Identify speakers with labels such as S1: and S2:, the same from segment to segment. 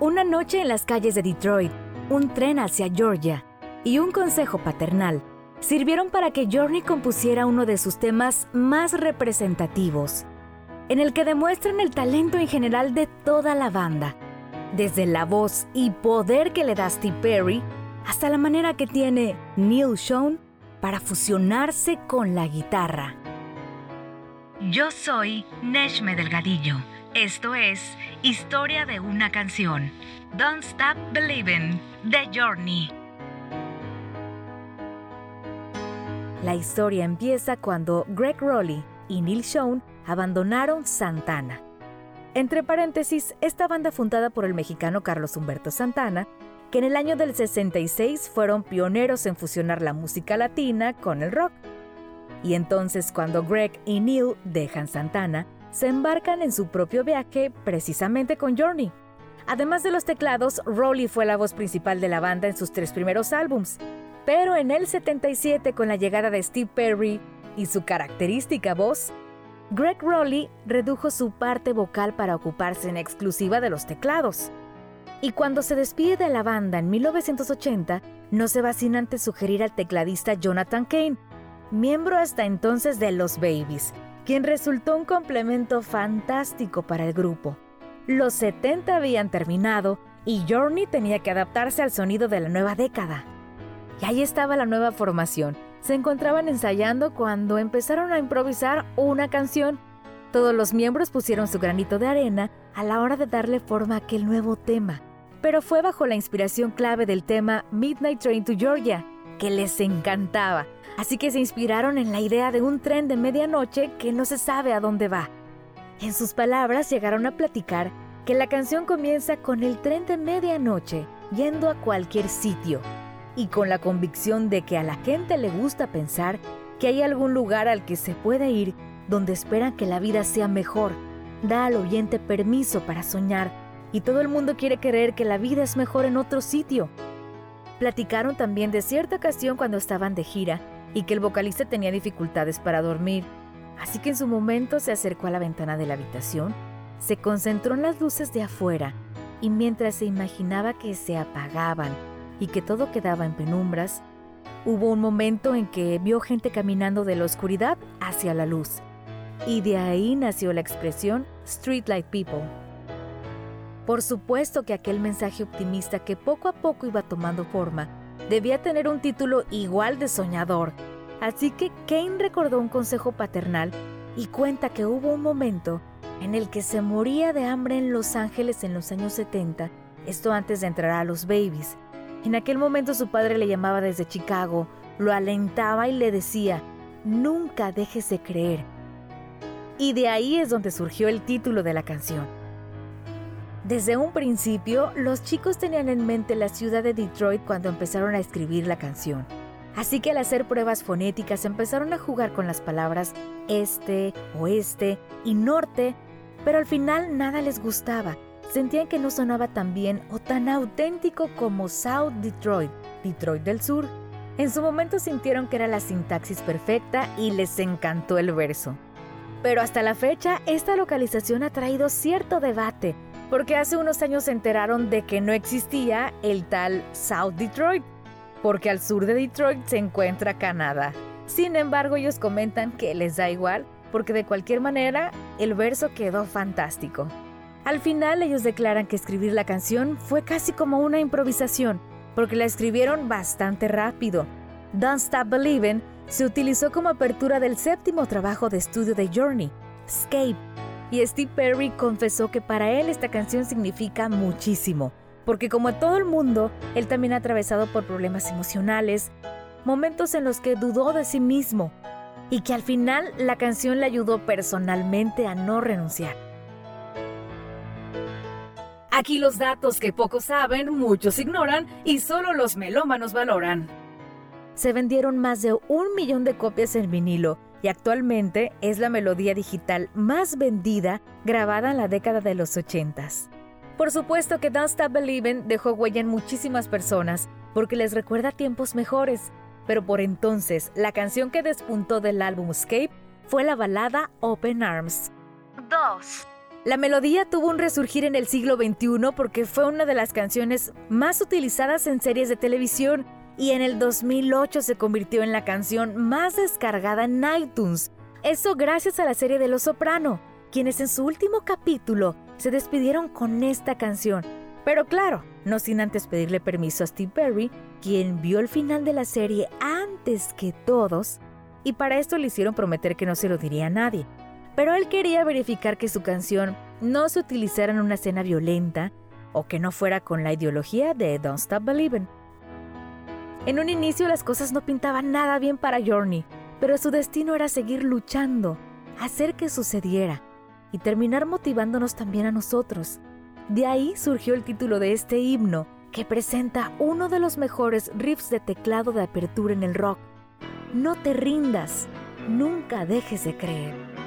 S1: Una noche en las calles de Detroit, un tren hacia Georgia y un consejo paternal sirvieron para que Journey compusiera uno de sus temas más representativos, en el que demuestran el talento en general de toda la banda, desde la voz y poder que le da Steve Perry hasta la manera que tiene Neil Sean para fusionarse con la guitarra. Yo soy Neshme Delgadillo. Esto es Historia de una canción. Don't Stop Believing, The Journey. La historia empieza cuando Greg Rowley y Neil Sean abandonaron Santana. Entre paréntesis, esta banda fundada por el mexicano Carlos Humberto Santana, que en el año del 66 fueron pioneros en fusionar la música latina con el rock. Y entonces cuando Greg y Neil dejan Santana, se embarcan en su propio viaje precisamente con Journey. Además de los teclados, Rowley fue la voz principal de la banda en sus tres primeros álbums, pero en el 77, con la llegada de Steve Perry y su característica voz, Greg Rowley redujo su parte vocal para ocuparse en exclusiva de los teclados. Y cuando se despide de la banda en 1980, no se va sin antes sugerir al tecladista Jonathan Kane, miembro hasta entonces de Los Babies, quien resultó un complemento fantástico para el grupo. Los 70 habían terminado y Journey tenía que adaptarse al sonido de la nueva década. Y ahí estaba la nueva formación. Se encontraban ensayando cuando empezaron a improvisar una canción. Todos los miembros pusieron su granito de arena a la hora de darle forma a aquel nuevo tema. Pero fue bajo la inspiración clave del tema Midnight Train to Georgia, que les encantaba. Así que se inspiraron en la idea de un tren de medianoche que no se sabe a dónde va. En sus palabras llegaron a platicar que la canción comienza con el tren de medianoche yendo a cualquier sitio y con la convicción de que a la gente le gusta pensar que hay algún lugar al que se puede ir donde esperan que la vida sea mejor. Da al oyente permiso para soñar y todo el mundo quiere creer que la vida es mejor en otro sitio. Platicaron también de cierta ocasión cuando estaban de gira y que el vocalista tenía dificultades para dormir, así que en su momento se acercó a la ventana de la habitación, se concentró en las luces de afuera y mientras se imaginaba que se apagaban y que todo quedaba en penumbras, hubo un momento en que vio gente caminando de la oscuridad hacia la luz. Y de ahí nació la expresión Streetlight People. Por supuesto que aquel mensaje optimista que poco a poco iba tomando forma debía tener un título igual de soñador. Así que Kane recordó un consejo paternal y cuenta que hubo un momento en el que se moría de hambre en Los Ángeles en los años 70, esto antes de entrar a los babies. En aquel momento su padre le llamaba desde Chicago, lo alentaba y le decía, nunca dejes de creer. Y de ahí es donde surgió el título de la canción. Desde un principio, los chicos tenían en mente la ciudad de Detroit cuando empezaron a escribir la canción. Así que al hacer pruebas fonéticas empezaron a jugar con las palabras este, oeste y norte, pero al final nada les gustaba sentían que no sonaba tan bien o tan auténtico como South Detroit, Detroit del Sur. En su momento sintieron que era la sintaxis perfecta y les encantó el verso. Pero hasta la fecha, esta localización ha traído cierto debate, porque hace unos años se enteraron de que no existía el tal South Detroit, porque al sur de Detroit se encuentra Canadá. Sin embargo, ellos comentan que les da igual, porque de cualquier manera, el verso quedó fantástico. Al final ellos declaran que escribir la canción fue casi como una improvisación, porque la escribieron bastante rápido. Don't Stop Believing se utilizó como apertura del séptimo trabajo de estudio de Journey, Escape, y Steve Perry confesó que para él esta canción significa muchísimo, porque como todo el mundo, él también ha atravesado por problemas emocionales, momentos en los que dudó de sí mismo, y que al final la canción le ayudó personalmente a no renunciar. Aquí los datos que pocos saben, muchos ignoran y solo los melómanos valoran. Se vendieron más de un millón de copias en vinilo y actualmente es la melodía digital más vendida grabada en la década de los 80. Por supuesto que Don't Stop Believing dejó huella en muchísimas personas porque les recuerda tiempos mejores, pero por entonces la canción que despuntó del álbum Escape fue la balada Open Arms. 2. La melodía tuvo un resurgir en el siglo XXI porque fue una de las canciones más utilizadas en series de televisión y en el 2008 se convirtió en la canción más descargada en iTunes. Eso gracias a la serie de Los Soprano, quienes en su último capítulo se despidieron con esta canción. Pero claro, no sin antes pedirle permiso a Steve Perry, quien vio el final de la serie antes que todos, y para esto le hicieron prometer que no se lo diría a nadie pero él quería verificar que su canción no se utilizara en una escena violenta o que no fuera con la ideología de Don't Stop Believing. En un inicio las cosas no pintaban nada bien para Journey, pero su destino era seguir luchando, hacer que sucediera y terminar motivándonos también a nosotros. De ahí surgió el título de este himno, que presenta uno de los mejores riffs de teclado de apertura en el rock. No te rindas, nunca dejes de creer.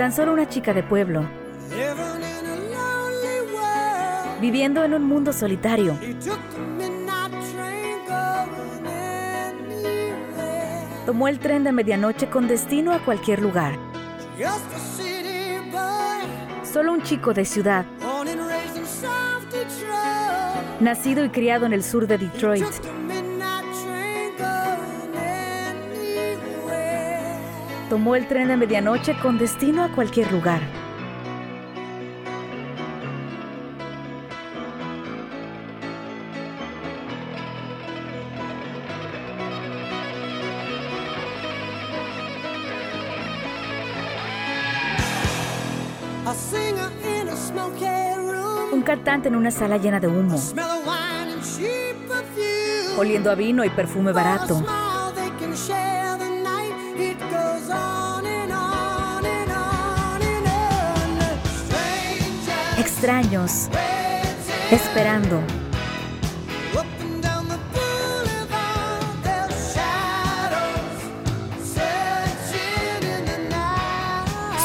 S1: Tan solo una chica de pueblo, viviendo en un mundo solitario. Tomó el tren de medianoche con destino a cualquier lugar. Solo un chico de ciudad, nacido y criado en el sur de Detroit. Tomó el tren de medianoche con destino a cualquier lugar. Un cantante en una sala llena de humo, oliendo a vino y perfume barato. Extraños, esperando.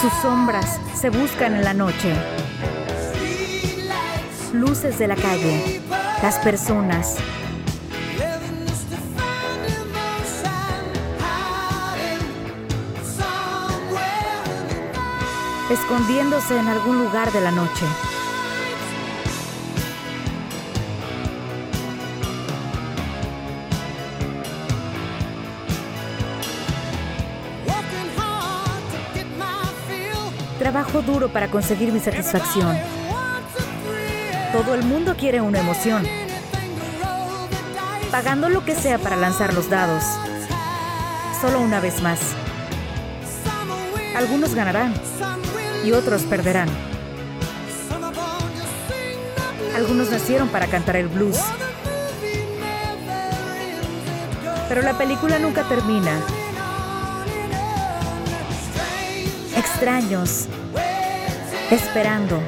S1: Sus sombras se buscan en la noche. Luces de la calle, las personas. Escondiéndose en algún lugar de la noche. Trabajo duro para conseguir mi satisfacción. Todo el mundo quiere una emoción. Pagando lo que sea para lanzar los dados. Solo una vez más. Algunos ganarán y otros perderán. Algunos nacieron para cantar el blues. Pero la película nunca termina extraños, esperando.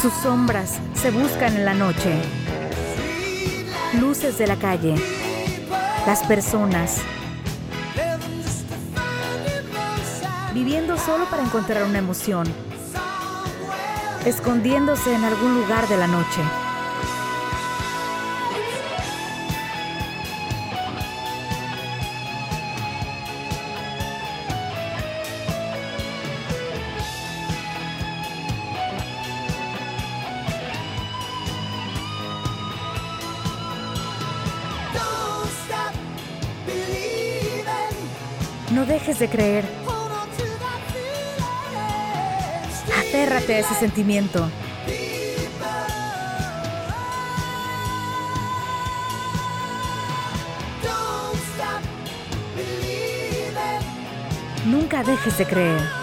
S1: Sus sombras se buscan en la noche. Luces de la calle. Las personas. Viviendo solo para encontrar una emoción. Escondiéndose en algún lugar de la noche. No dejes de creer. Aférrate a ese sentimiento. Nunca dejes de creer.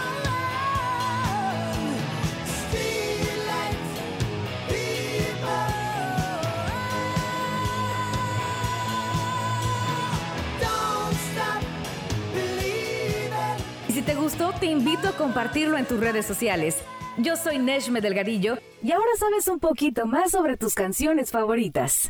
S1: Gustó, te invito a compartirlo en tus redes sociales. Yo soy Neshme Delgadillo y ahora sabes un poquito más sobre tus canciones favoritas.